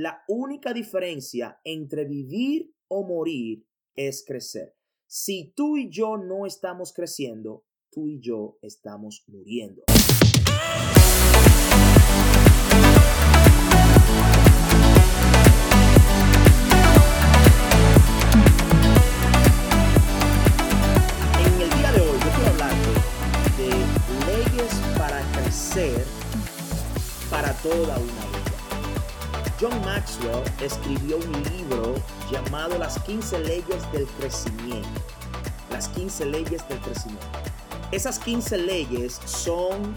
La única diferencia entre vivir o morir es crecer. Si tú y yo no estamos creciendo, tú y yo estamos muriendo. En el día de hoy yo quiero hablarte de leyes para crecer para toda una vida. John Maxwell escribió un libro llamado Las 15 leyes del crecimiento. Las 15 leyes del crecimiento. Esas 15 leyes son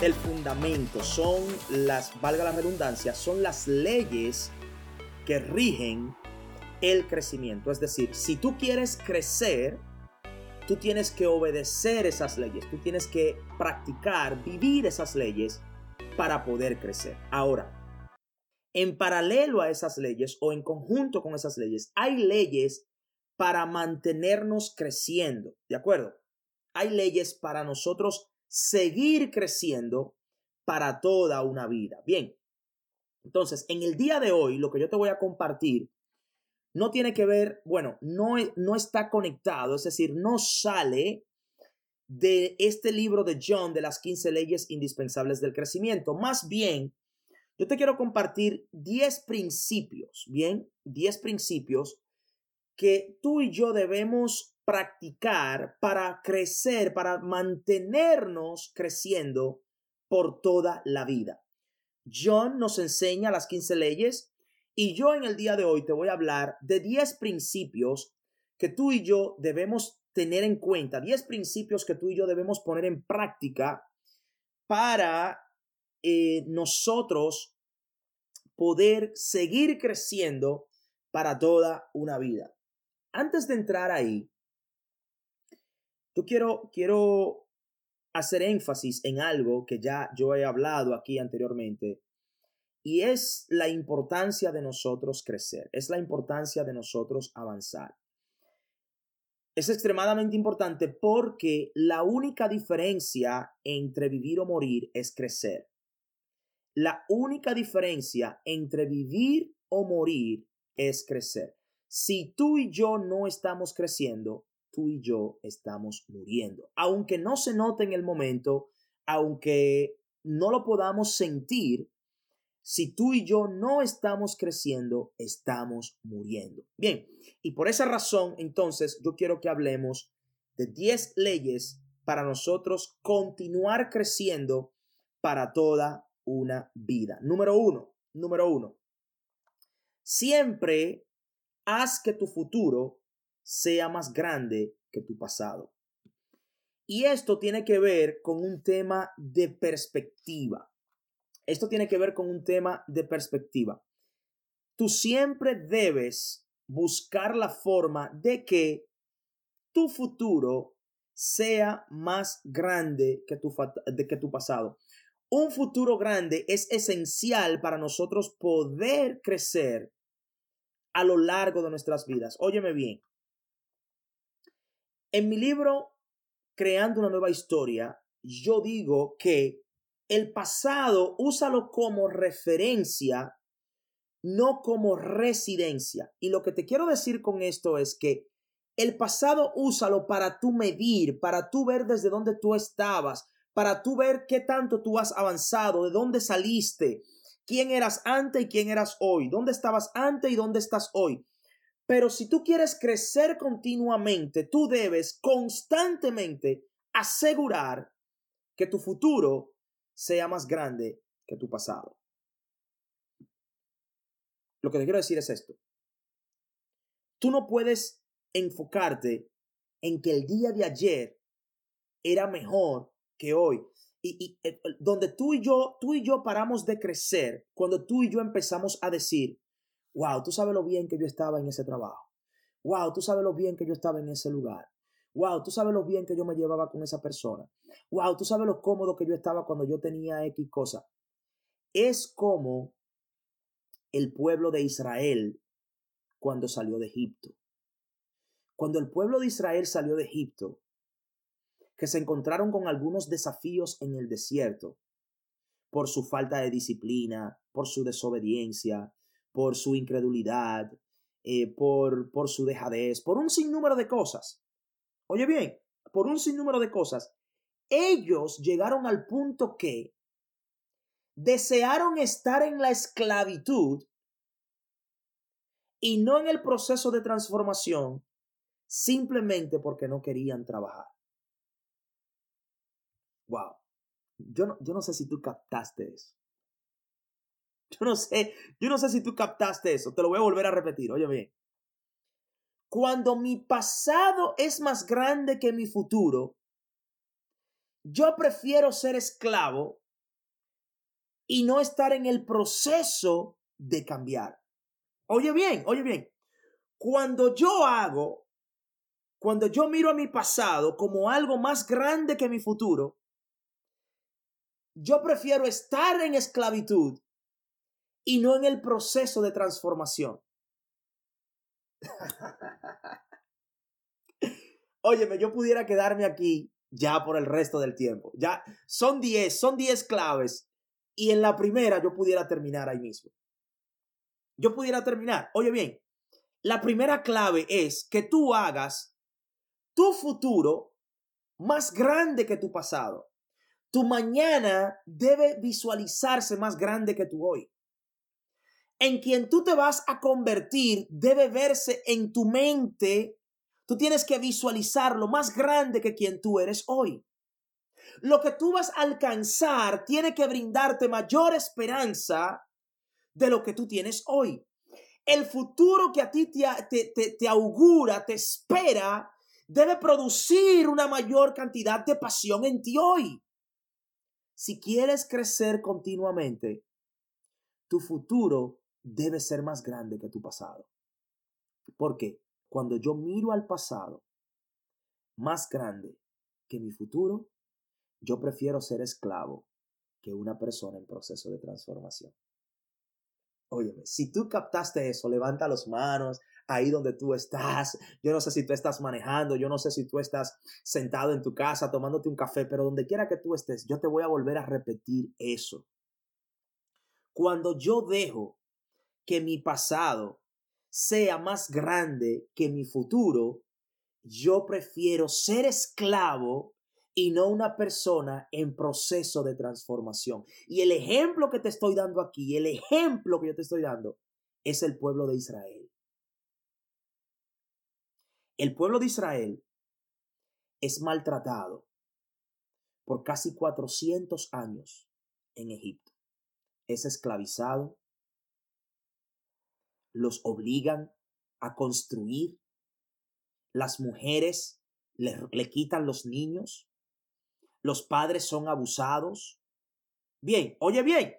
el fundamento, son las, valga la redundancia, son las leyes que rigen el crecimiento. Es decir, si tú quieres crecer, tú tienes que obedecer esas leyes, tú tienes que practicar, vivir esas leyes para poder crecer. Ahora, en paralelo a esas leyes o en conjunto con esas leyes, hay leyes para mantenernos creciendo, ¿de acuerdo? Hay leyes para nosotros seguir creciendo para toda una vida. Bien, entonces, en el día de hoy, lo que yo te voy a compartir no tiene que ver, bueno, no, no está conectado, es decir, no sale de este libro de John de las 15 leyes indispensables del crecimiento. Más bien, yo te quiero compartir 10 principios, bien, 10 principios que tú y yo debemos practicar para crecer, para mantenernos creciendo por toda la vida. John nos enseña las 15 leyes y yo en el día de hoy te voy a hablar de 10 principios que tú y yo debemos tener en cuenta, 10 principios que tú y yo debemos poner en práctica para eh, nosotros poder seguir creciendo para toda una vida. Antes de entrar ahí, yo quiero, quiero hacer énfasis en algo que ya yo he hablado aquí anteriormente y es la importancia de nosotros crecer, es la importancia de nosotros avanzar. Es extremadamente importante porque la única diferencia entre vivir o morir es crecer. La única diferencia entre vivir o morir es crecer. Si tú y yo no estamos creciendo, tú y yo estamos muriendo. Aunque no se note en el momento, aunque no lo podamos sentir, si tú y yo no estamos creciendo, estamos muriendo. Bien, y por esa razón, entonces, yo quiero que hablemos de 10 leyes para nosotros continuar creciendo para toda una vida. Número uno, número uno. Siempre haz que tu futuro sea más grande que tu pasado. Y esto tiene que ver con un tema de perspectiva. Esto tiene que ver con un tema de perspectiva. Tú siempre debes buscar la forma de que tu futuro sea más grande que tu, de que tu pasado. Un futuro grande es esencial para nosotros poder crecer a lo largo de nuestras vidas. Óyeme bien. En mi libro Creando una nueva historia, yo digo que el pasado úsalo como referencia, no como residencia. Y lo que te quiero decir con esto es que el pasado úsalo para tú medir, para tú ver desde dónde tú estabas, para tú ver qué tanto tú has avanzado, de dónde saliste, quién eras antes y quién eras hoy, dónde estabas antes y dónde estás hoy. Pero si tú quieres crecer continuamente, tú debes constantemente asegurar que tu futuro sea más grande que tu pasado. Lo que te quiero decir es esto. Tú no puedes enfocarte en que el día de ayer era mejor que hoy. Y, eh, donde tú y yo, tú y yo paramos de crecer, cuando tú y yo empezamos a decir, wow, tú sabes lo bien que yo estaba en ese trabajo. Wow, tú sabes lo bien que yo estaba en ese lugar. Wow, tú sabes lo bien que yo me llevaba con esa persona. Wow, tú sabes lo cómodo que yo estaba cuando yo tenía X cosa. Es como el pueblo de Israel cuando salió de Egipto. Cuando el pueblo de Israel salió de Egipto, que se encontraron con algunos desafíos en el desierto por su falta de disciplina, por su desobediencia, por su incredulidad, eh, por, por su dejadez, por un sinnúmero de cosas. Oye bien, por un sinnúmero de cosas, ellos llegaron al punto que desearon estar en la esclavitud y no en el proceso de transformación simplemente porque no querían trabajar. Wow. Yo no, yo no sé si tú captaste eso. Yo no sé, yo no sé si tú captaste eso. Te lo voy a volver a repetir. Oye bien. Cuando mi pasado es más grande que mi futuro, yo prefiero ser esclavo y no estar en el proceso de cambiar. Oye bien, oye bien. Cuando yo hago, cuando yo miro a mi pasado como algo más grande que mi futuro, yo prefiero estar en esclavitud y no en el proceso de transformación. Óyeme, yo pudiera quedarme aquí ya por el resto del tiempo. Ya son 10, son 10 claves y en la primera yo pudiera terminar ahí mismo. Yo pudiera terminar. Oye bien, la primera clave es que tú hagas tu futuro más grande que tu pasado. Tu mañana debe visualizarse más grande que tu hoy. En quien tú te vas a convertir debe verse en tu mente. Tú tienes que visualizarlo más grande que quien tú eres hoy. Lo que tú vas a alcanzar tiene que brindarte mayor esperanza de lo que tú tienes hoy. El futuro que a ti te, te, augura, te espera, debe producir una mayor cantidad de pasión en ti hoy. Si quieres crecer continuamente, tu futuro debe ser más grande que tu pasado. Porque cuando yo miro al pasado más grande que mi futuro, yo prefiero ser esclavo que una persona en proceso de transformación. Óyeme, si tú captaste eso, levanta las manos ahí donde tú estás. Yo no sé si tú estás manejando, yo no sé si tú estás sentado en tu casa tomándote un café, pero donde quiera que tú estés, yo te voy a volver a repetir eso. Cuando yo dejo que mi pasado sea más grande que mi futuro, yo prefiero ser esclavo y no una persona en proceso de transformación. Y el ejemplo que te estoy dando aquí, el ejemplo que yo te estoy dando, es el pueblo de Israel. El pueblo de Israel es maltratado por casi 400 años en Egipto. Es esclavizado, los obligan a construir, las mujeres le, le quitan los niños, los padres son abusados. Bien, oye bien,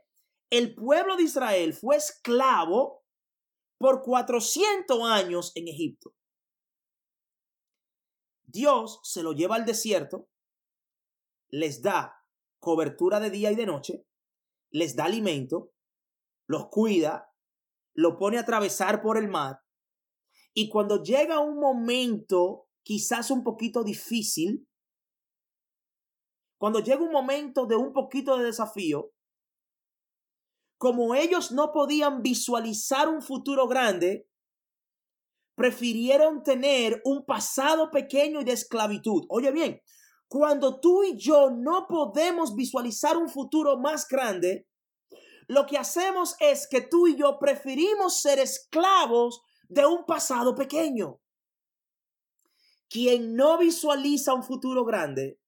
el pueblo de Israel fue esclavo por 400 años en Egipto. Dios se lo lleva al desierto, les da cobertura de día y de noche, les da alimento, los cuida, lo pone a atravesar por el mar, y cuando llega un momento quizás un poquito difícil, cuando llega un momento de un poquito de desafío, como ellos no podían visualizar un futuro grande, prefirieron tener un pasado pequeño y de esclavitud. Oye bien, cuando tú y yo no podemos visualizar un futuro más grande, lo que hacemos es que tú y yo preferimos ser esclavos de un pasado pequeño. Quien no visualiza un futuro grande,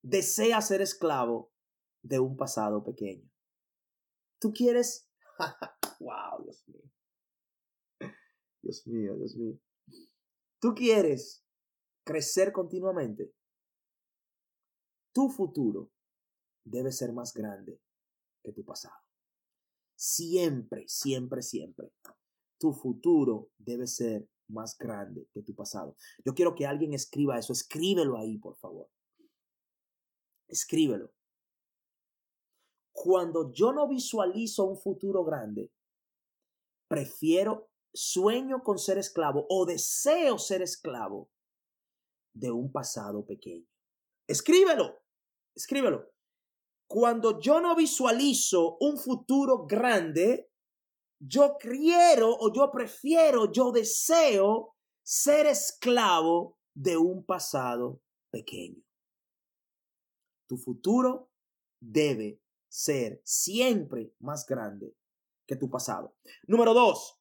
desea ser esclavo de un pasado pequeño. Tú quieres... wow, Dios mío. Dios mío, Dios mío. Tú quieres crecer continuamente. Tu futuro debe ser más grande que tu pasado. Siempre, siempre, siempre. Tu futuro debe ser más grande que tu pasado. Yo quiero que alguien escriba eso. Escríbelo ahí, por favor. Escríbelo. Cuando yo no visualizo un futuro grande, prefiero, sueño con ser esclavo o deseo ser esclavo de un pasado pequeño. Escríbelo, escríbelo. Cuando yo no visualizo un futuro grande, yo quiero o yo prefiero, yo deseo ser esclavo de un pasado pequeño. Tu futuro debe ser siempre más grande que tu pasado. Número dos,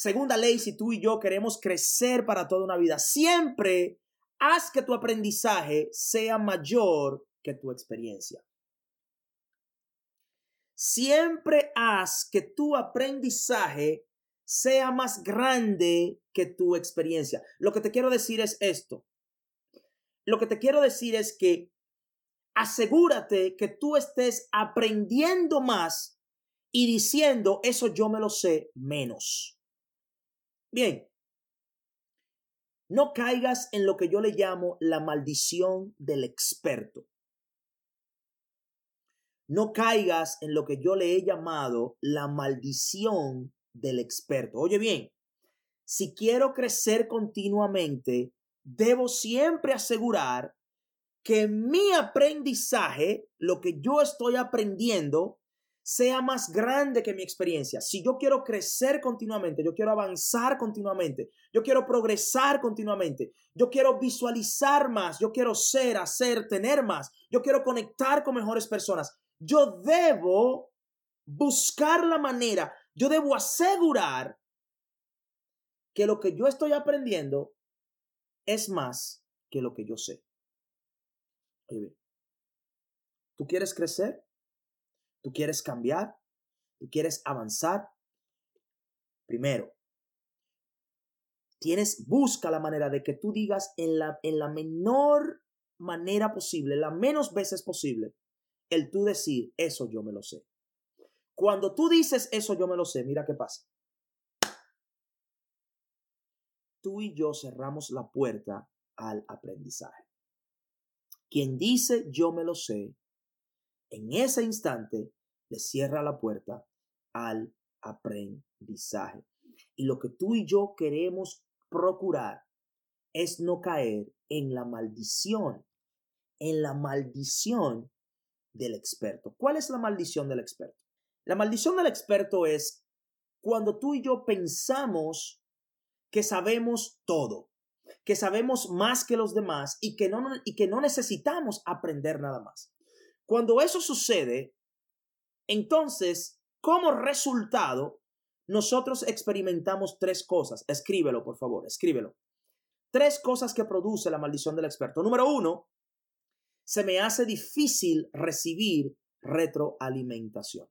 segunda ley, si tú y yo queremos crecer para toda una vida, siempre haz que tu aprendizaje sea mayor que tu experiencia. Siempre haz que tu aprendizaje sea más grande que tu experiencia. Lo que te quiero decir es esto. Lo que te quiero decir es que asegúrate que tú estés aprendiendo más y diciendo, eso yo me lo sé menos. Bien, no caigas en lo que yo le llamo la maldición del experto. No caigas en lo que yo le he llamado la maldición del experto. Oye bien, si quiero crecer continuamente, debo siempre asegurar que mi aprendizaje, lo que yo estoy aprendiendo, sea más grande que mi experiencia. Si yo quiero crecer continuamente, yo quiero avanzar continuamente, yo quiero progresar continuamente, yo quiero visualizar más, yo quiero ser, hacer, tener más, yo quiero conectar con mejores personas, yo debo buscar la manera, yo debo asegurar que lo que yo estoy aprendiendo es más que lo que yo sé. ¿tú quieres crecer? Tú quieres cambiar, tú quieres avanzar, primero, tienes, busca la manera de que tú digas en la, en la menor manera posible, la menos veces posible, el tú decir, eso yo me lo sé. Cuando tú dices, eso yo me lo sé, mira qué pasa. Tú y yo cerramos la puerta al aprendizaje. Quien dice, yo me lo sé, en ese instante le cierra la puerta al aprendizaje. Y lo que tú y yo queremos procurar es no caer en la maldición, en la maldición del experto. ¿Cuál es la maldición del experto? La maldición del experto es cuando tú y yo pensamos que sabemos todo, que sabemos más que los demás y que no, y que no necesitamos aprender nada más. Cuando eso sucede, entonces, como resultado, nosotros experimentamos tres cosas. Escríbelo, por favor, escríbelo. Tres cosas que produce la maldición del experto. Número uno, se me hace difícil recibir retroalimentación.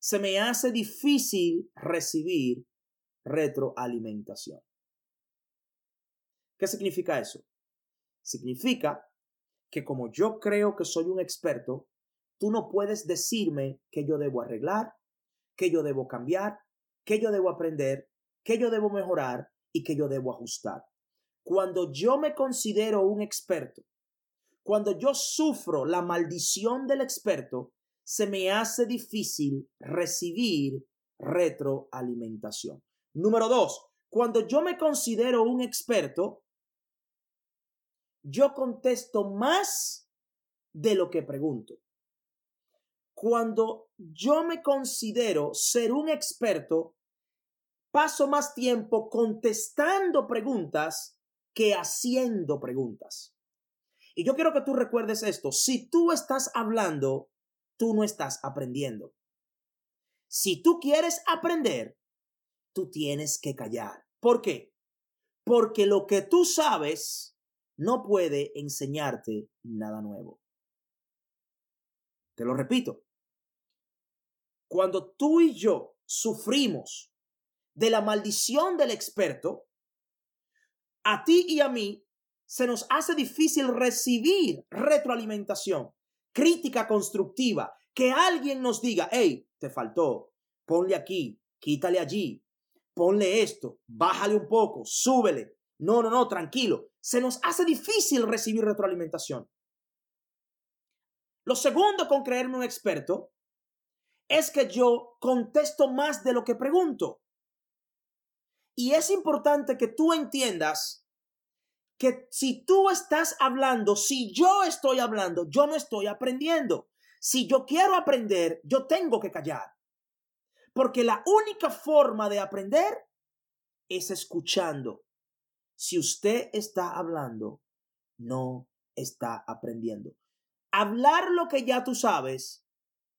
Se me hace difícil recibir retroalimentación. ¿Qué significa eso? Significa que como yo creo que soy un experto, tú no puedes decirme que yo debo arreglar, que yo debo cambiar, que yo debo aprender, que yo debo mejorar y que yo debo ajustar. Cuando yo me considero un experto, cuando yo sufro la maldición del experto, se me hace difícil recibir retroalimentación. Número dos, cuando yo me considero un experto, yo contesto más de lo que pregunto. Cuando yo me considero ser un experto, paso más tiempo contestando preguntas que haciendo preguntas. Y yo quiero que tú recuerdes esto. Si tú estás hablando, tú no estás aprendiendo. Si tú quieres aprender, tú tienes que callar. ¿Por qué? Porque lo que tú sabes no puede enseñarte nada nuevo. Te lo repito. Cuando tú y yo sufrimos de la maldición del experto, a ti y a mí se nos hace difícil recibir retroalimentación, crítica constructiva, que alguien nos diga, hey, te faltó, ponle aquí, quítale allí, ponle esto, bájale un poco, súbele. No, no, no, tranquilo se nos hace difícil recibir retroalimentación. Lo segundo con creerme un experto es que yo contesto más de lo que pregunto. Y es importante que tú entiendas que si tú estás hablando, si yo estoy hablando, yo no estoy aprendiendo. Si yo quiero aprender, yo tengo que callar. Porque la única forma de aprender es escuchando. Si usted está hablando, no está aprendiendo. Hablar lo que ya tú sabes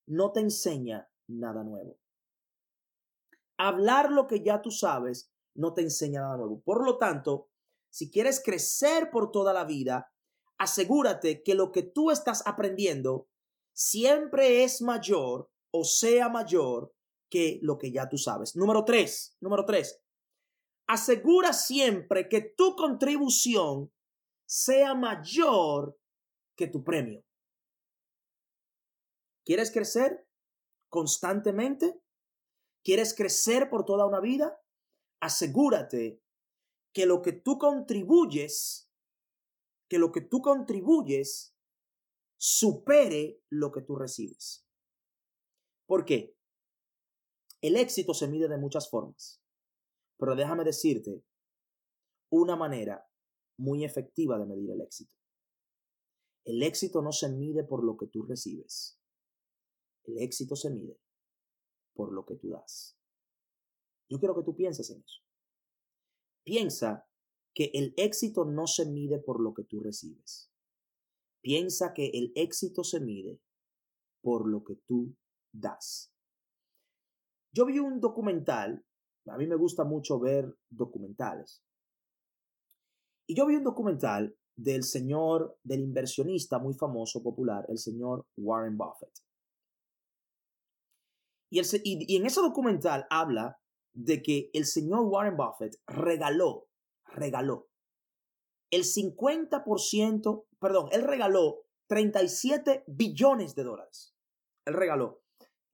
no te enseña nada nuevo. Hablar lo que ya tú sabes no te enseña nada nuevo. Por lo tanto, si quieres crecer por toda la vida, asegúrate que lo que tú estás aprendiendo siempre es mayor o sea mayor que lo que ya tú sabes. Número tres, número tres, asegura siempre que tu contribución sea mayor que tu premio. ¿Quieres crecer constantemente? ¿Quieres crecer por toda una vida? Asegúrate que lo que tú contribuyes, que lo que tú contribuyes supere lo que tú recibes. ¿Por qué? El éxito se mide de muchas formas, pero déjame decirte una manera muy efectiva de medir el éxito. El éxito no se mide por lo que tú recibes. El éxito se mide por lo que tú das. Yo quiero que tú pienses en eso. Piensa que el éxito no se mide por lo que tú recibes. Piensa que el éxito se mide por lo que tú das. Yo vi un documental, a mí me gusta mucho ver documentales, y yo vi un documental del señor, del inversionista muy famoso, popular, el señor Warren Buffett. Y, y, en ese documental habla de que el señor Warren Buffett regaló, regaló el 50%, perdón, él regaló 37 billones de dólares. Él regaló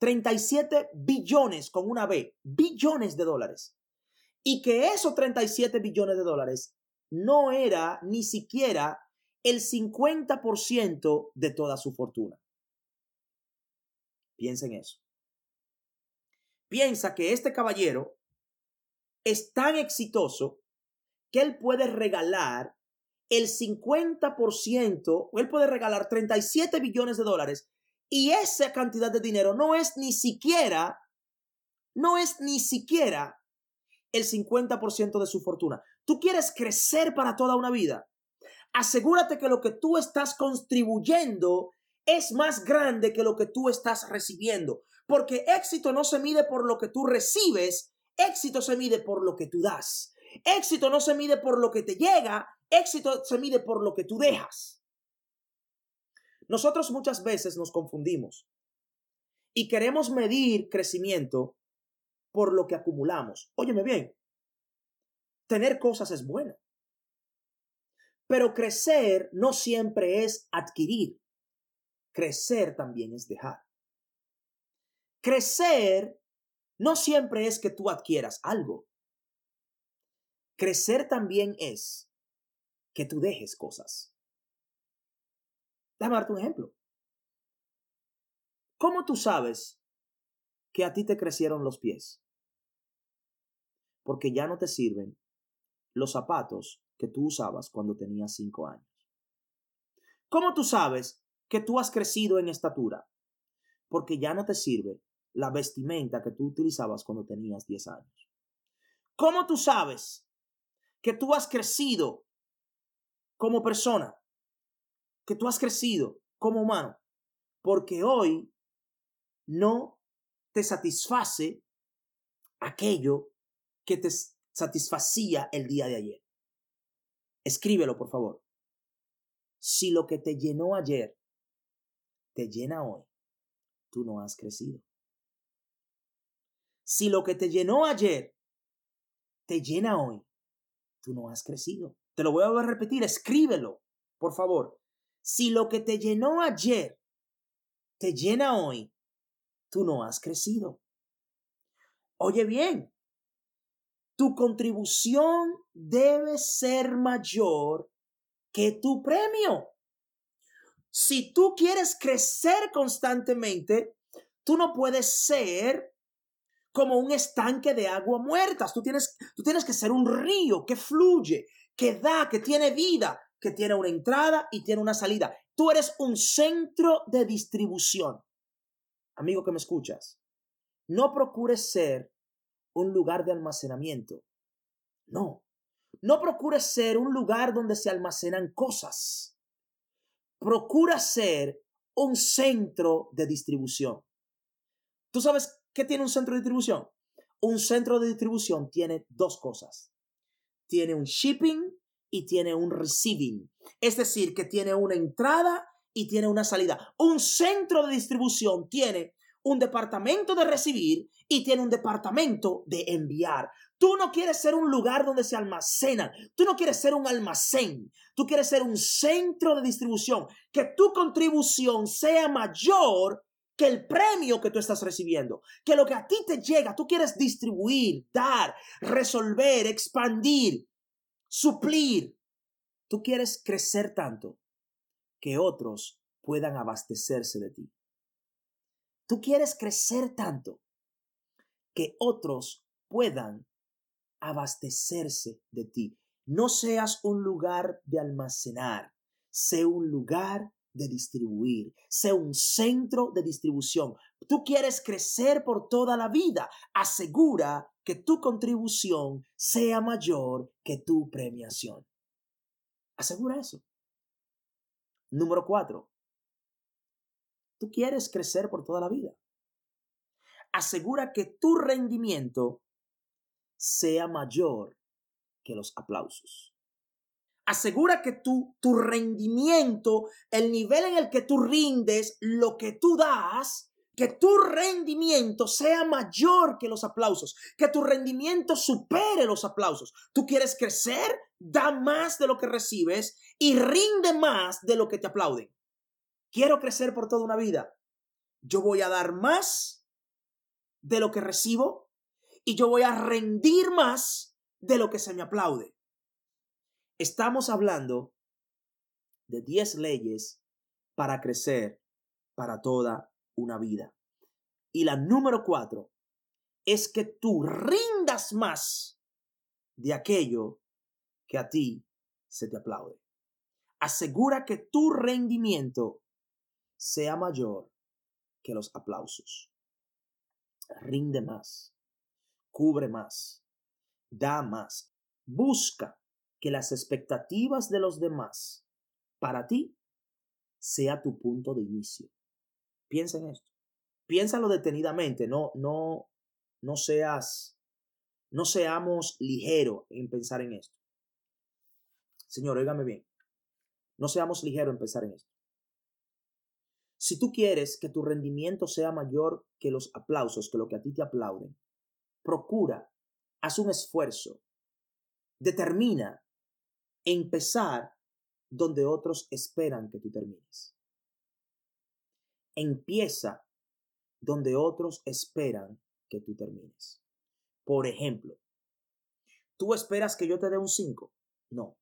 37 billones con una B, billones de dólares. Y que esos 37 billones de dólares no era ni siquiera el 50% de toda su fortuna. Piensa en eso. Piensa que este caballero es tan exitoso que él puede regalar el 50%, o él puede regalar 37 billones de dólares y esa cantidad de dinero no es ni siquiera, no es ni siquiera el 50% de su fortuna. Tú quieres crecer para toda una vida. Asegúrate que lo que tú estás contribuyendo es más grande que lo que tú estás recibiendo. Porque éxito no se mide por lo que tú recibes, éxito se mide por lo que tú das. Éxito no se mide por lo que te llega, éxito se mide por lo que tú dejas. Nosotros muchas veces nos confundimos y queremos medir crecimiento por lo que acumulamos. Óyeme bien, tener cosas es bueno, pero crecer no siempre es adquirir, crecer también es dejar. Crecer no siempre es que tú adquieras algo. Crecer también es que tú dejes cosas. Déjame darte un ejemplo. ¿Cómo tú sabes que a ti te crecieron los pies? Porque ya no te sirven los zapatos que tú usabas cuando tenías cinco años. ¿Cómo tú sabes que tú has crecido en estatura? Porque ya no te sirve la vestimenta que tú utilizabas cuando tenías 10 años. ¿Cómo tú sabes que tú has crecido como persona? Que tú has crecido como humano. Porque hoy no te satisface aquello que te satisfacía el día de ayer. Escríbelo, por favor. Si lo que te llenó ayer te llena hoy, tú no has crecido. Si lo que te llenó ayer te llena hoy, tú no has crecido. Te lo voy a repetir, escríbelo, por favor. Si lo que te llenó ayer te llena hoy, tú no has crecido. Oye bien, tu contribución debe ser mayor que tu premio. Si tú quieres crecer constantemente, tú no puedes ser como un estanque de agua muertas. Tú tienes, tú tienes que ser un río que fluye, que da, que tiene vida, que tiene una entrada y tiene una salida. Tú eres un centro de distribución. Amigo que me escuchas, no procures ser un lugar de almacenamiento. No. No procures ser un lugar donde se almacenan cosas. Procura ser un centro de distribución. ¿Tú sabes qué tiene un centro de distribución? Un centro de distribución tiene dos cosas. Tiene un shipping y tiene un receiving. Es decir, que tiene una entrada y tiene una salida. Un centro de distribución tiene un departamento de recibir y tiene un departamento de enviar. Tú no quieres ser un lugar donde se almacenan. Tú no quieres ser un almacén. Tú quieres ser un centro de distribución. Que tu contribución sea mayor que el premio que tú estás recibiendo. Que lo que a ti te llega, tú quieres distribuir, dar, resolver, expandir, suplir. Tú quieres crecer tanto que otros puedan abastecerse de ti. Tú quieres crecer tanto que otros puedan abastecerse de ti. No seas un lugar de almacenar, sé un lugar de distribuir, sé un centro de distribución. Tú quieres crecer por toda la vida. Asegura que tu contribución sea mayor que tu premiación. Asegura eso. Número cuatro, Tú quieres crecer por toda la vida. Asegura que tu rendimiento sea mayor que los aplausos. Asegura que tu, tu rendimiento, el nivel en el que tú rindes, lo que tú das, que tu rendimiento sea mayor que los aplausos, que tu rendimiento supere los aplausos. Tú quieres crecer, da más de lo que recibes y rinde más de lo que te aplauden. Quiero crecer por toda una vida. Yo voy a dar más de lo que recibo y yo voy a rendir más de lo que se me aplaude. Estamos hablando de 10 leyes para crecer para toda una vida. Y la número 4 es que tú rindas más de aquello que a ti se te aplaude. Asegura que tu rendimiento sea mayor que los aplausos. Rinde más, cubre más, da más, busca que las expectativas de los demás para ti sea tu punto de inicio. Piensa en esto. Piénsalo detenidamente, no, no, no seas, no seamos ligeros en pensar en esto. Señor, óigame bien. No seamos ligeros en pensar en esto. Si tú quieres que tu rendimiento sea mayor que los aplausos, que lo que a ti te aplauden, procura, haz un esfuerzo, determina empezar donde otros esperan que tú termines. Empieza donde otros esperan que tú termines. Por ejemplo, ¿tú esperas que yo te dé un 5? No,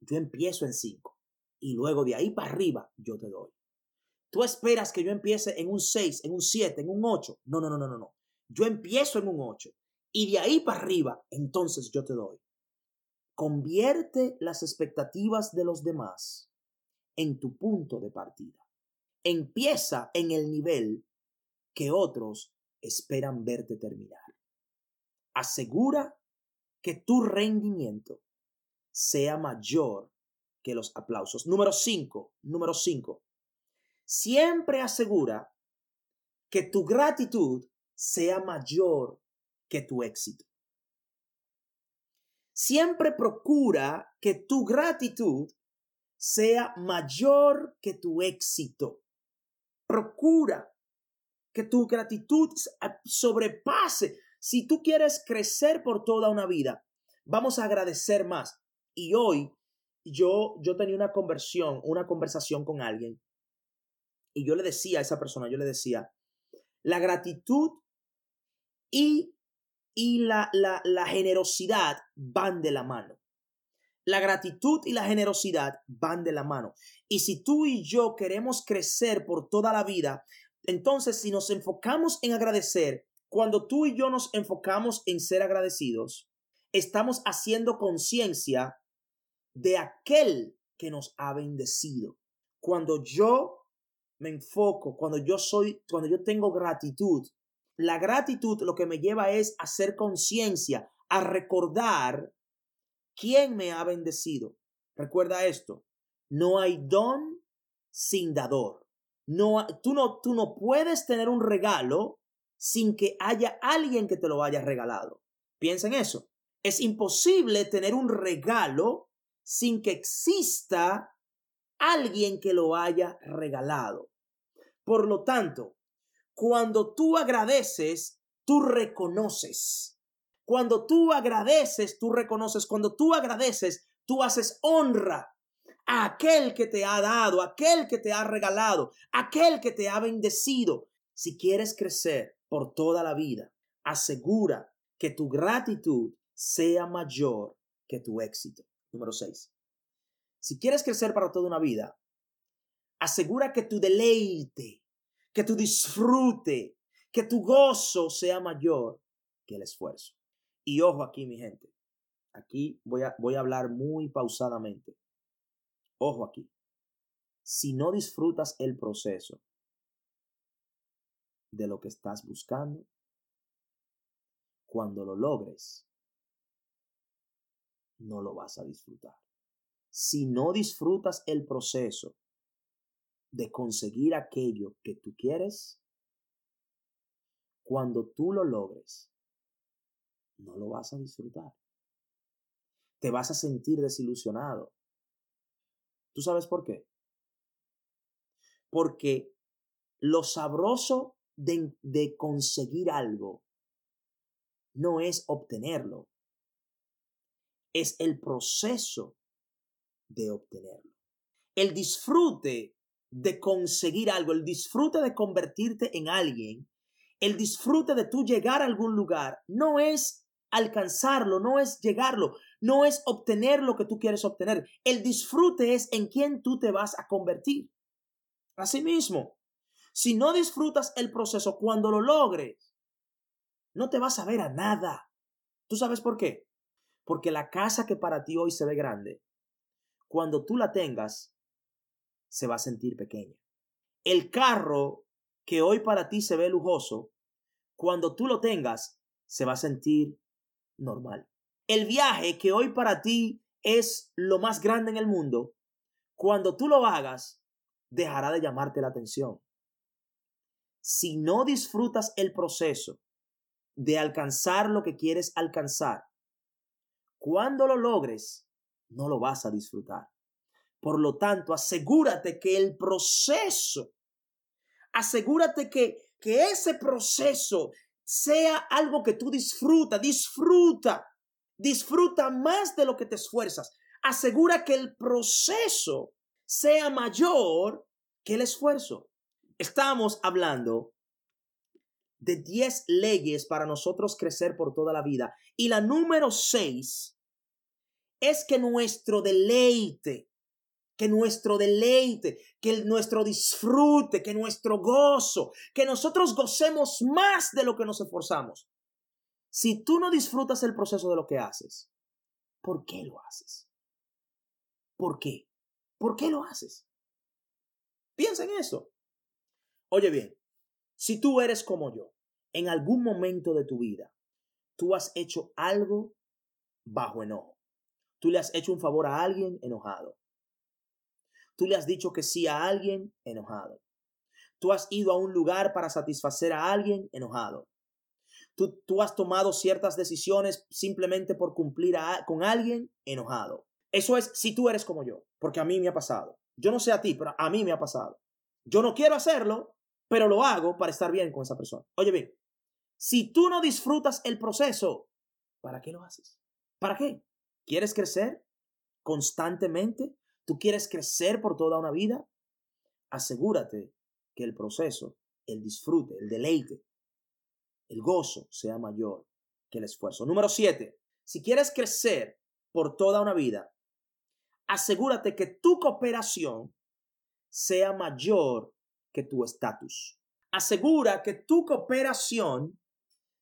yo empiezo en 5 y luego de ahí para arriba yo te doy. Tú esperas que yo empiece en un 6, en un 7, en un 8. No, no, no, no, no. Yo empiezo en un 8 y de ahí para arriba, entonces yo te doy. Convierte las expectativas de los demás en tu punto de partida. Empieza en el nivel que otros esperan verte terminar. Asegura que tu rendimiento sea mayor que los aplausos. Número 5, número 5 siempre asegura que tu gratitud sea mayor que tu éxito. Siempre procura que tu gratitud sea mayor que tu éxito. Procura que tu gratitud sobrepase. Si tú quieres crecer por toda una vida, vamos a agradecer más. Y hoy yo, yo tenía una conversión, una conversación con alguien y yo le decía a esa persona, yo le decía, la gratitud y, y la, la, la generosidad van de la mano. La gratitud y la generosidad van de la mano. Y si tú y yo queremos crecer por toda la vida, entonces si nos enfocamos en agradecer, cuando tú y yo nos enfocamos en ser agradecidos, estamos haciendo conciencia de aquel que nos ha bendecido. Cuando yo me enfoco, cuando yo soy, cuando yo tengo gratitud, La gratitud lo que me lleva es a hacer conciencia, a recordar quién me ha bendecido. Recuerda esto, no hay don sin dador. No, tú, no, tú no puedes tener un regalo sin que haya alguien que te lo haya regalado. Piensa en eso. Es imposible tener un regalo sin que exista alguien que lo haya regalado. Por lo tanto, cuando tú agradeces, tú reconoces. Cuando tú agradeces, tú reconoces. Cuando tú agradeces, tú haces honra a aquel que te ha dado, aquel que te ha regalado, aquel que te ha bendecido. Si quieres crecer por toda la vida, asegura que tu gratitud sea mayor que tu éxito. Número 6. Si quieres crecer para toda una vida, asegura que tu deleite, que tu disfrute, que tu gozo sea mayor que el esfuerzo. Y ojo aquí, mi gente. Aquí voy a, voy a hablar muy pausadamente. Ojo aquí. Si no disfrutas el proceso de lo que estás buscando, cuando lo logres, no lo vas a disfrutar. Si no disfrutas el proceso de conseguir aquello que tú quieres, cuando tú lo logres, no lo vas a disfrutar. Te vas a sentir desilusionado. ¿Tú sabes por qué? Porque lo sabroso de, de conseguir algo no es obtenerlo, es el proceso de obtenerlo. El disfrute de conseguir algo, el disfrute de convertirte en alguien, el disfrute de tú llegar a algún lugar, no es alcanzarlo, no es llegarlo, no es obtener lo que tú quieres obtener. El disfrute es en quién tú te vas a convertir. Asimismo, si no disfrutas el proceso cuando lo logres, no te vas a ver a nada. ¿Tú sabes por qué? Porque la casa que para ti hoy se ve grande, cuando tú la tengas, se va a sentir pequeña. El carro que hoy para ti se ve lujoso, cuando tú lo tengas, se va a sentir normal. El viaje que hoy para ti es lo más grande en el mundo, cuando tú lo hagas, dejará de llamarte la atención. Si no disfrutas el proceso de alcanzar lo que quieres alcanzar, cuando lo logres, no lo vas a disfrutar. Por lo tanto, asegúrate que el proceso, asegúrate que, que ese proceso sea algo que tú disfruta, disfruta, disfruta más de lo que te esfuerzas. Asegura que el proceso sea mayor que el esfuerzo. Estamos hablando de 10 leyes para nosotros crecer por toda la vida. Y la número 6 es que nuestro deleite, que nuestro deleite, que nuestro disfrute, que nuestro gozo, que nosotros gocemos más de lo que nos esforzamos. Si tú no disfrutas el proceso de lo que haces, ¿por qué lo haces? ¿Por qué? ¿Por qué lo haces? Piensa en eso. Oye bien, si tú eres como yo, en algún momento de tu vida, tú has hecho algo bajo enojo. Tú le has hecho un favor a alguien enojado. Tú le has dicho que sí a alguien enojado. Tú has ido a un lugar para satisfacer a alguien enojado. Tú, tú has tomado ciertas decisiones simplemente por cumplir con alguien enojado. Eso es si tú eres como yo, porque a mí me ha pasado. Yo no sé a ti, pero a mí me ha pasado. Yo no quiero hacerlo, pero lo hago para estar bien con esa persona. Oye bien, si tú no disfrutas el proceso, ¿para qué lo haces? ¿Para qué? ¿Quieres crecer constantemente? ¿Tú quieres crecer por toda una vida? Asegúrate que el proceso, el disfrute, el deleite, el gozo sea mayor que el esfuerzo. Número siete, si quieres crecer por toda una vida, asegúrate que tu cooperación sea mayor que tu estatus. Asegura que tu cooperación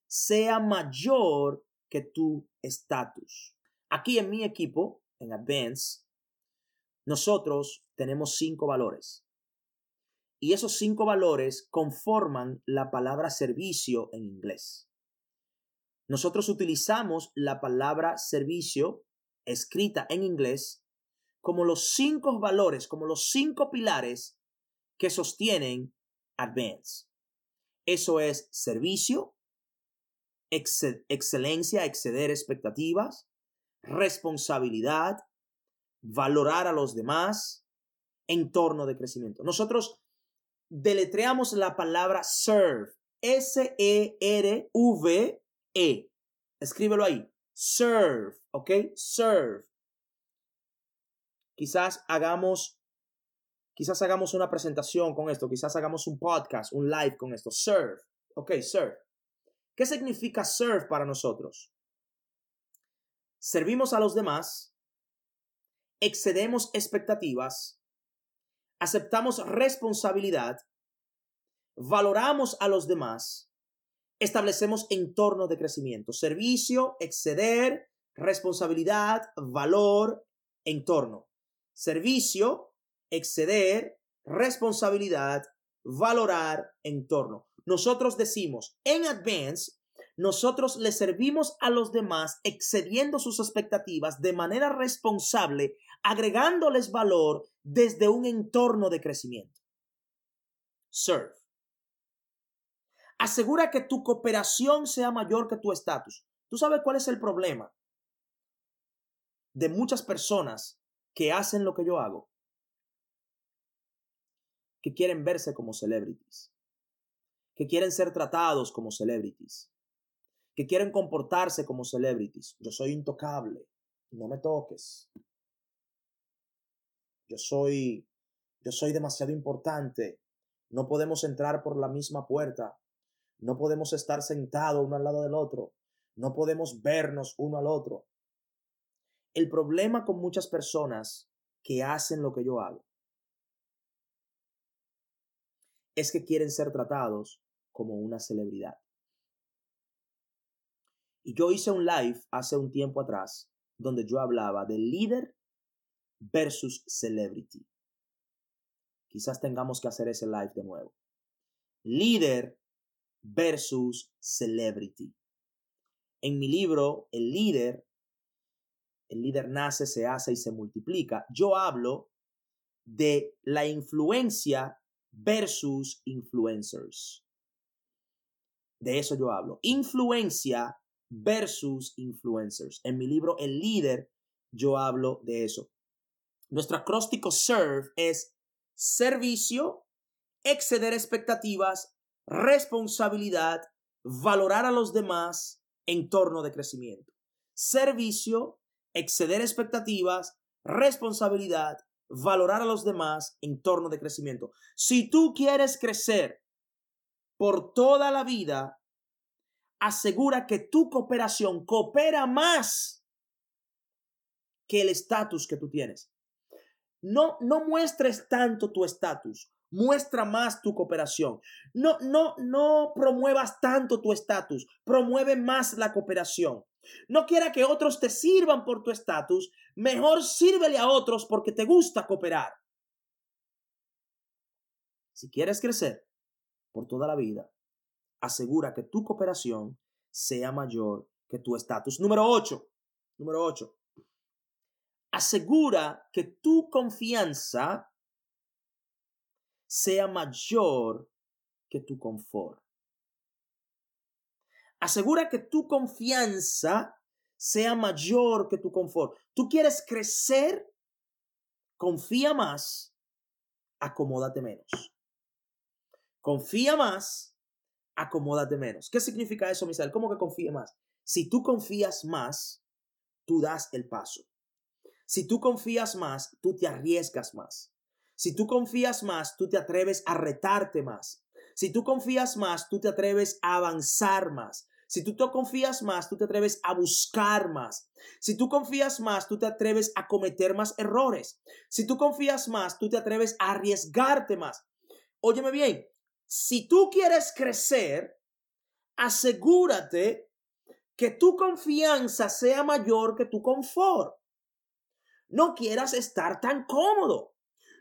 sea mayor que tu estatus. Aquí en mi equipo, en Advance, nosotros tenemos cinco valores. Y esos cinco valores conforman la palabra servicio en inglés. Nosotros utilizamos la palabra servicio escrita en inglés como los cinco valores, como los cinco pilares que sostienen Advance. Eso es servicio, excelencia, exceder expectativas, responsabilidad, valorar a los demás, entorno de crecimiento. Nosotros deletreamos la palabra serve, S-E-R-V-E. -E. Escríbelo ahí, serve, ¿ok? Serve. Quizás hagamos, quizás hagamos una presentación con esto, quizás hagamos un podcast, un live con esto. Serve, ¿ok? Serve. ¿Qué significa serve para nosotros? Servimos a los demás, excedemos expectativas, aceptamos responsabilidad, valoramos a los demás, establecemos entorno de crecimiento, servicio, exceder, responsabilidad, valor, entorno. Servicio, exceder, responsabilidad, valorar, entorno. Nosotros decimos, en advance, nosotros le servimos a los demás excediendo sus expectativas de manera responsable, agregándoles valor desde un entorno de crecimiento. Serve. Asegura que tu cooperación sea mayor que tu estatus. ¿Tú sabes cuál es el problema de muchas personas que hacen lo que yo hago? Que quieren verse como celebrities. Que quieren ser tratados como celebrities. Que quieren comportarse como celebrities. Yo soy intocable. No me toques. Yo soy yo soy demasiado importante. No podemos entrar por la misma puerta. No podemos estar sentados uno al lado del otro. No podemos vernos uno al otro. El problema con muchas personas que hacen lo que yo hago es que quieren ser tratados como una celebridad. Y yo hice un live hace un tiempo atrás donde yo hablaba de líder versus celebrity. Quizás tengamos que hacer ese live de nuevo. Líder versus celebrity. En mi libro, El líder, el líder nace, se hace y se multiplica, yo hablo de la influencia versus influencers. De eso yo hablo. Influencia versus influencers. En mi libro El líder, yo hablo de eso. Nuestro acróstico SERVE es servicio, exceder expectativas, responsabilidad, valorar a los demás, entorno de crecimiento. Servicio, exceder expectativas, responsabilidad, valorar a los demás, entorno de crecimiento. Si tú quieres crecer por toda la vida, asegura que tu cooperación coopera más que el estatus que tú tienes. No, no muestres tanto tu estatus, muestra más tu cooperación. No, no, no promuevas tanto tu estatus, promueve más la cooperación. No quiera que otros te sirvan por tu estatus, mejor sírvele a otros porque te gusta cooperar. Si quieres crecer por toda la vida, asegura que tu cooperación sea mayor que tu estatus. Número 8. Número 8. Asegura que tu confianza sea mayor que tu confort. Asegura que tu confianza sea mayor que tu confort. Tú quieres crecer, confía más, acomódate menos. Confía más, acomódate menos. ¿Qué significa eso, Misael? ¿Cómo que confía más? Si tú confías más, tú das el paso. Si tú confías más, tú te arriesgas más. Si tú confías más, tú te atreves a retarte más. Si tú confías más, tú te atreves a avanzar más. Si tú te confías más, tú te atreves a buscar más. Si tú confías más, tú te atreves a cometer más errores. Si tú confías más, tú te atreves a arriesgarte más. Óyeme bien, si tú quieres crecer, asegúrate que tu confianza sea mayor que tu confort. No quieras estar tan cómodo.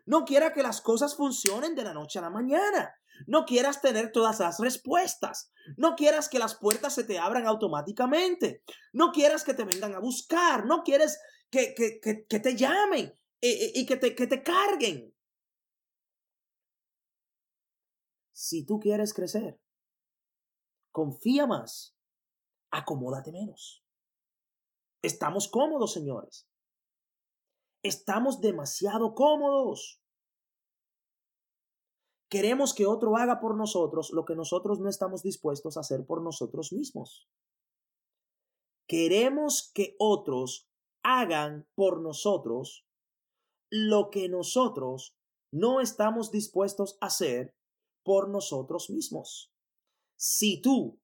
No quieras que las cosas funcionen de la noche a la mañana. No quieras tener todas las respuestas. No quieras que las puertas se te abran automáticamente. No quieras que te vengan a buscar. No quieres que, que, te llamen eh, eh, y, que, te, que te carguen. Si tú quieres crecer, confía más, acomódate menos. Estamos cómodos, señores. Estamos demasiado cómodos. Queremos que otro haga por nosotros lo que nosotros no estamos dispuestos a hacer por nosotros mismos. Queremos que otros hagan por nosotros lo que nosotros no estamos dispuestos a hacer por nosotros mismos. Si tú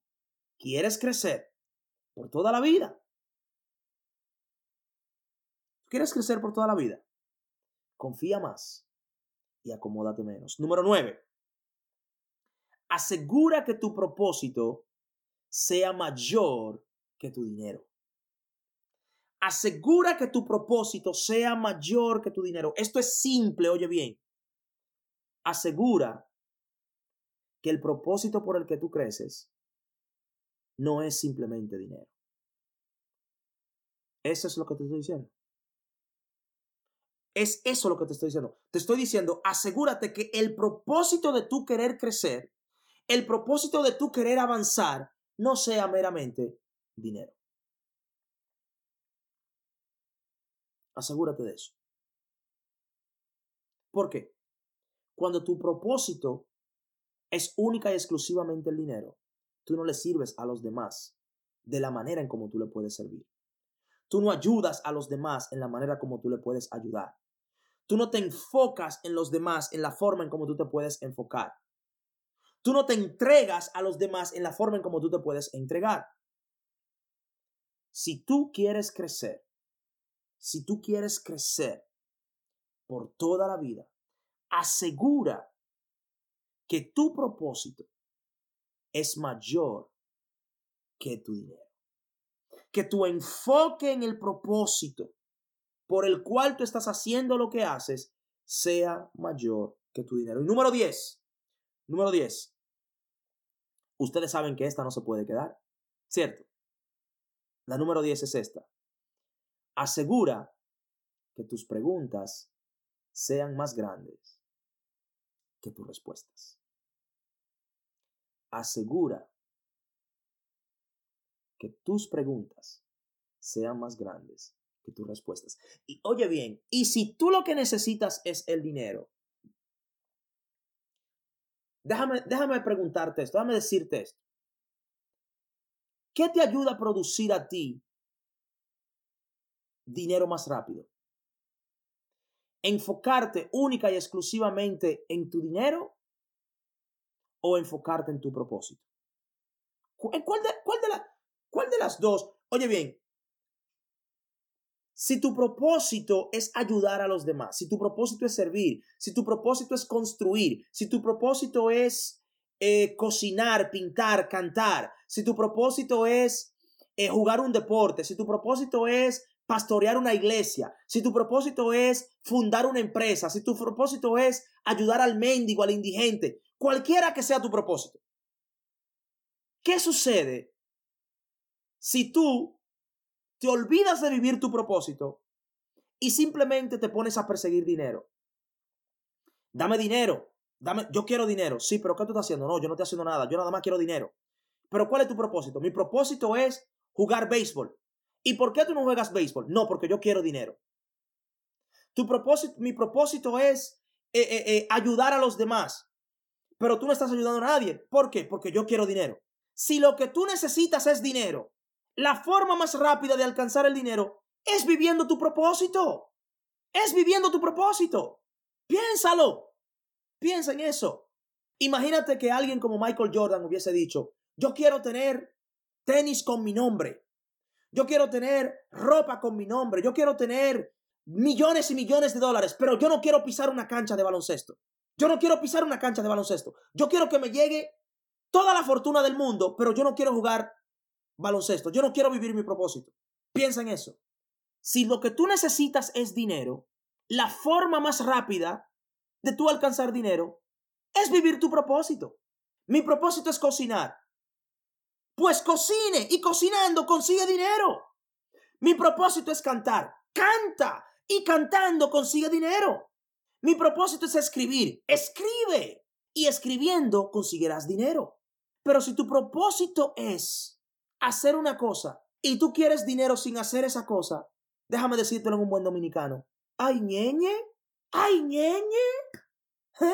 quieres crecer por toda la vida, ¿Quieres crecer por toda la vida? Confía más y acomódate menos. Número 9. Asegura que tu propósito sea mayor que tu dinero. Asegura que tu propósito sea mayor que tu dinero. Esto es simple, oye bien. Asegura que el propósito por el que tú creces no es simplemente dinero. Eso es lo que te estoy diciendo. Es eso lo que te estoy diciendo. Te estoy diciendo, asegúrate que el propósito de tu querer crecer, el propósito de tu querer avanzar, no sea meramente dinero. Asegúrate de eso. ¿Por qué? Cuando tu propósito es única y exclusivamente el dinero, tú no le sirves a los demás de la manera en como tú le puedes servir. Tú no ayudas a los demás en la manera como tú le puedes ayudar. Tú no te enfocas en los demás en la forma en cómo tú te puedes enfocar. Tú no te entregas a los demás en la forma en cómo tú te puedes entregar. Si tú quieres crecer, si tú quieres crecer por toda la vida, asegura que tu propósito es mayor que tu dinero. Que tu enfoque en el propósito por el cual tú estás haciendo lo que haces sea mayor que tu dinero. Y número 10, número 10, ustedes saben que esta no se puede quedar, ¿cierto? La número 10 es esta. Asegura que tus preguntas sean más grandes que tus respuestas. Asegura que tus preguntas sean más grandes tus respuestas. Y oye bien, y si tú lo que necesitas es el dinero, déjame, déjame preguntarte esto, déjame decirte esto. ¿Qué te ayuda a producir a ti dinero más rápido? ¿Enfocarte única y exclusivamente en tu dinero o enfocarte en tu propósito? ¿Cuál de, cuál de, la, cuál de las dos? Oye bien, si tu propósito es ayudar a los demás, si tu propósito es servir, si tu propósito es construir, si tu propósito es eh, cocinar, pintar, cantar, si tu propósito es eh, jugar un deporte, si tu propósito es pastorear una iglesia, si tu propósito es fundar una empresa, si tu propósito es ayudar al mendigo, al indigente, cualquiera que sea tu propósito. ¿Qué sucede si tú te olvidas de vivir tu propósito y simplemente te pones a perseguir dinero. Dame dinero, dame, yo quiero dinero. Sí, pero ¿qué tú estás haciendo? No, yo no estoy haciendo nada, yo nada más quiero dinero. Pero ¿cuál es tu propósito? Mi propósito es jugar béisbol. ¿Y por qué tú no juegas béisbol? No, porque yo quiero dinero. Tu propósito, mi propósito es eh, eh, eh, ayudar a los demás. Pero tú no estás ayudando a nadie. ¿Por qué? Porque yo quiero dinero. Si lo que tú necesitas es dinero la forma más rápida de alcanzar el dinero es viviendo tu propósito. Es viviendo tu propósito. Piénsalo. Piensa en eso. Imagínate que alguien como Michael Jordan hubiese dicho, yo quiero tener tenis con mi nombre. Yo quiero tener ropa con mi nombre. Yo quiero tener millones y millones de dólares, pero yo no quiero pisar una cancha de baloncesto. Yo no quiero pisar una cancha de baloncesto. Yo quiero que me llegue toda la fortuna del mundo, pero yo no quiero jugar baloncesto. Yo no quiero vivir mi propósito. Piensa en eso. Si lo que tú necesitas es dinero, la forma más rápida de tú alcanzar dinero es vivir tu propósito. Mi propósito es cocinar. Pues cocine y cocinando consigue dinero. Mi propósito es cantar. Canta y cantando consigue dinero. Mi propósito es escribir. Escribe y escribiendo conseguirás dinero. Pero si tu propósito es hacer una cosa y tú quieres dinero sin hacer esa cosa, déjame decírtelo en un buen dominicano. ¡Ay, ñeñe! ¡Ay, ñeñe! ¿Eh?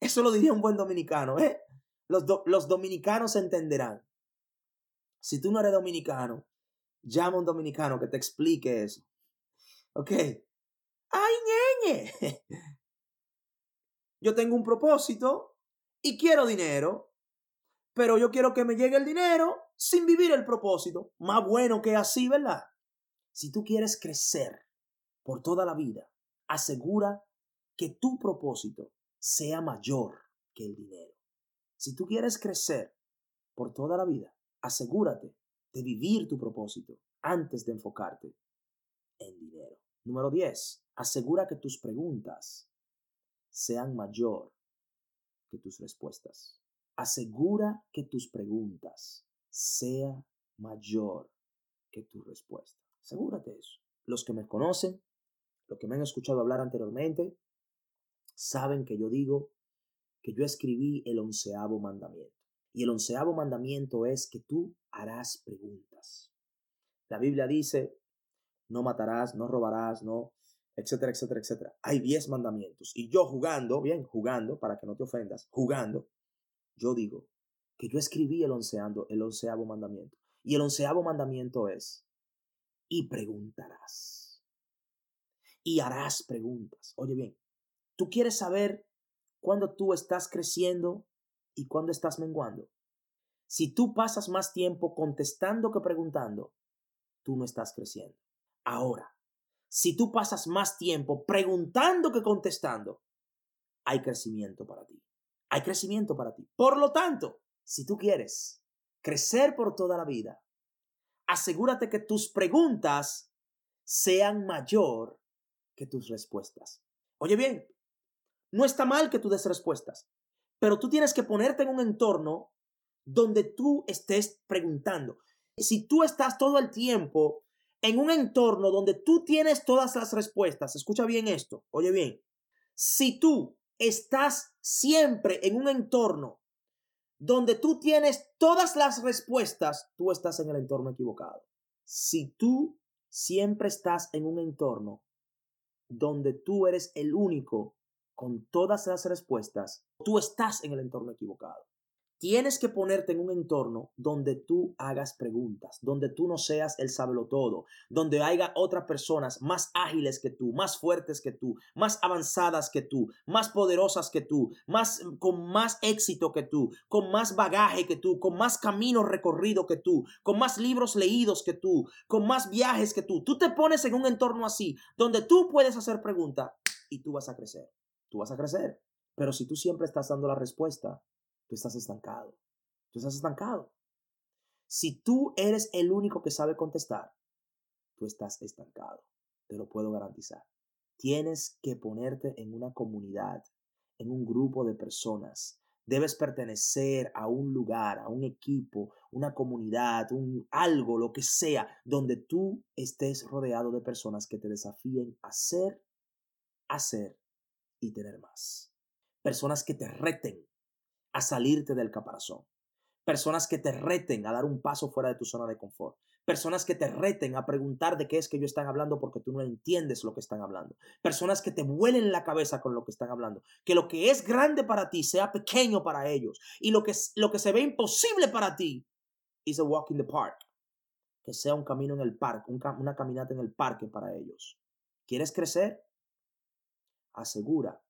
Eso lo diría un buen dominicano, ¿eh? Los, los dominicanos entenderán. Si tú no eres dominicano, llama a un dominicano que te explique eso. ¿Ok? ¡Ay, ñeñe! Yo tengo un propósito y quiero dinero, pero yo quiero que me llegue el dinero sin vivir el propósito. Más bueno que así, ¿verdad? Si tú quieres crecer por toda la vida, asegura que tu propósito sea mayor que el dinero. Si tú quieres crecer por toda la vida, asegúrate de vivir tu propósito antes de enfocarte en dinero. Número 10. Asegura que tus preguntas sean mayor que tus respuestas. Asegura que tus preguntas sea mayor que tu respuesta. Asegúrate eso. Los que me conocen, los que me han escuchado hablar anteriormente, saben que yo digo que yo escribí el onceavo mandamiento. Y el onceavo mandamiento es que tú harás preguntas. La Biblia dice, no matarás, no robarás, no, etcétera, etcétera, etcétera. Hay diez mandamientos. Y yo jugando, bien, jugando, para que no te ofendas, jugando, yo digo que yo escribí el onceavo, el onceavo mandamiento. Y el onceavo mandamiento es, y preguntarás. Y harás preguntas. Oye bien, Tú quieres saber cuándo tú estás creciendo y cuándo estás menguando. Si tú pasas más tiempo contestando que preguntando, tú no estás creciendo. Ahora, si tú pasas más tiempo preguntando que contestando, hay crecimiento para ti. Hay crecimiento para ti. Por lo tanto, si tú quieres crecer por toda la vida, asegúrate que tus preguntas sean mayor que tus respuestas. Oye bien, no está mal que tú des respuestas, pero tú tienes que ponerte en un entorno donde tú estés preguntando. Si tú estás todo el tiempo en un entorno donde tú tienes todas las respuestas, escucha bien esto, oye bien, si tú estás siempre en un entorno donde tú tienes todas las respuestas, tú estás en el entorno equivocado. Si tú siempre estás en un entorno donde tú eres el único con todas las respuestas, tú estás en el entorno equivocado. Tienes que ponerte en un entorno donde tú hagas preguntas, donde tú no seas el todo, donde haya otras personas más ágiles que tú, más fuertes que tú, más avanzadas que tú, más poderosas que tú, más con más éxito que tú, con más bagaje que tú, con más camino recorrido que tú, con más libros leídos que tú, con más viajes que tú. Tú te pones en un entorno así, donde tú puedes hacer preguntas y tú vas a crecer tú vas a crecer. Pero si tú siempre estás dando la respuesta, estás estancado. Tú estás estancado. Si tú eres el único que sabe contestar, tú estás estancado. Te lo puedo garantizar. Tienes que ponerte en una comunidad, en un grupo de personas. Debes pertenecer a un lugar, a un equipo, una comunidad, un algo, lo que sea, donde tú estés rodeado de personas que te desafíen a ser, a ser y tener más. Personas que te reten a salirte del caparazón. Personas que te reten a dar un paso fuera de tu zona de confort. Personas que te reten a preguntar de qué es que ellos están hablando porque tú no entiendes lo que están hablando. Personas que te vuelen la cabeza con lo que están hablando. Que lo que es grande para ti sea pequeño para ellos. Y lo que, lo que se ve imposible para ti is a walk in the park. Que sea un camino en el parque, una caminata en el parque para ellos. ¿Quieres crecer? asegura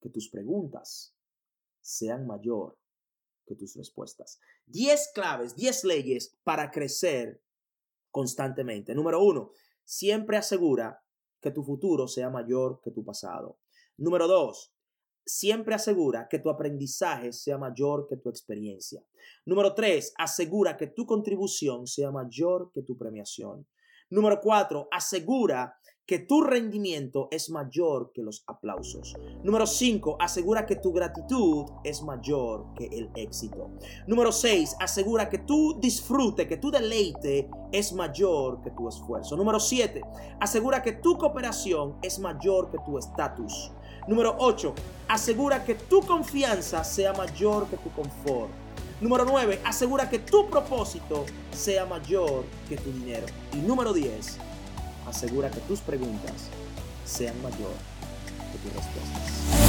que tus preguntas sean mayor que tus respuestas. Diez claves, diez leyes para crecer constantemente. Número uno, siempre asegura que tu futuro sea mayor que tu pasado. Número dos, siempre asegura que tu aprendizaje sea mayor que tu experiencia. Número tres, asegura que tu contribución sea mayor que tu premiación. Número cuatro, asegura que tu rendimiento es mayor que los aplausos. Número 5, asegura que tu gratitud es mayor que el éxito. Número 6, asegura que tu disfrute, que tu deleite es mayor que tu esfuerzo. Número 7, asegura que tu cooperación es mayor que tu estatus. Número 8, asegura que tu confianza sea mayor que tu confort. Número 9, asegura que tu propósito sea mayor que tu dinero. Y número 10, asegura que tus preguntas sean mayor que tus respuestas.